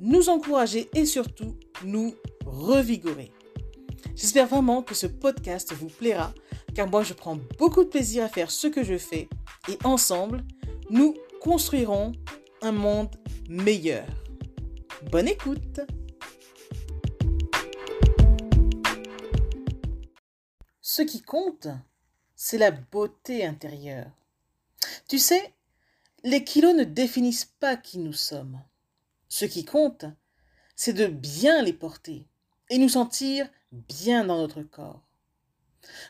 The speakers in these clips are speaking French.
nous encourager et surtout nous revigorer. J'espère vraiment que ce podcast vous plaira car moi je prends beaucoup de plaisir à faire ce que je fais et ensemble, nous construirons un monde meilleur. Bonne écoute Ce qui compte, c'est la beauté intérieure. Tu sais, les kilos ne définissent pas qui nous sommes. Ce qui compte, c'est de bien les porter et nous sentir bien dans notre corps.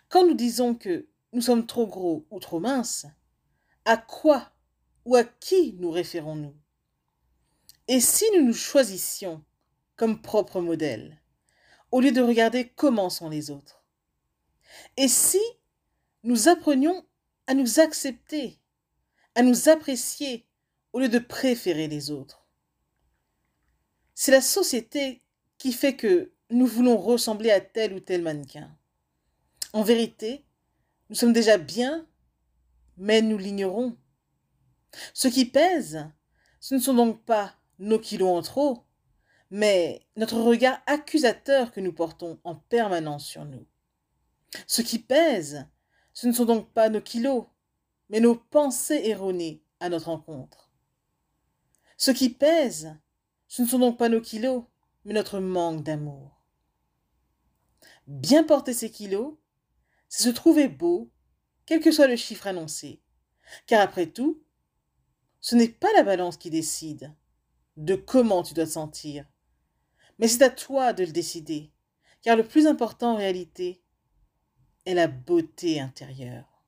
Quand nous disons que nous sommes trop gros ou trop minces, à quoi ou à qui nous référons-nous? Et si nous nous choisissions comme propre modèle, au lieu de regarder comment sont les autres? Et si nous apprenions à nous accepter, à nous apprécier, au lieu de préférer les autres? C'est la société qui fait que nous voulons ressembler à tel ou tel mannequin. En vérité, nous sommes déjà bien, mais nous l'ignorons. Ce qui pèse, ce ne sont donc pas nos kilos en trop, mais notre regard accusateur que nous portons en permanence sur nous. Ce qui pèse, ce ne sont donc pas nos kilos, mais nos pensées erronées à notre encontre. Ce qui pèse, ce ne sont donc pas nos kilos, mais notre manque d'amour. Bien porter ses kilos, c'est se trouver beau, quel que soit le chiffre annoncé. Car après tout, ce n'est pas la balance qui décide de comment tu dois te sentir, mais c'est à toi de le décider, car le plus important en réalité est la beauté intérieure.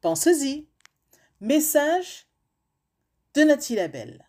Pensez-y. Message de Nathalie Labelle.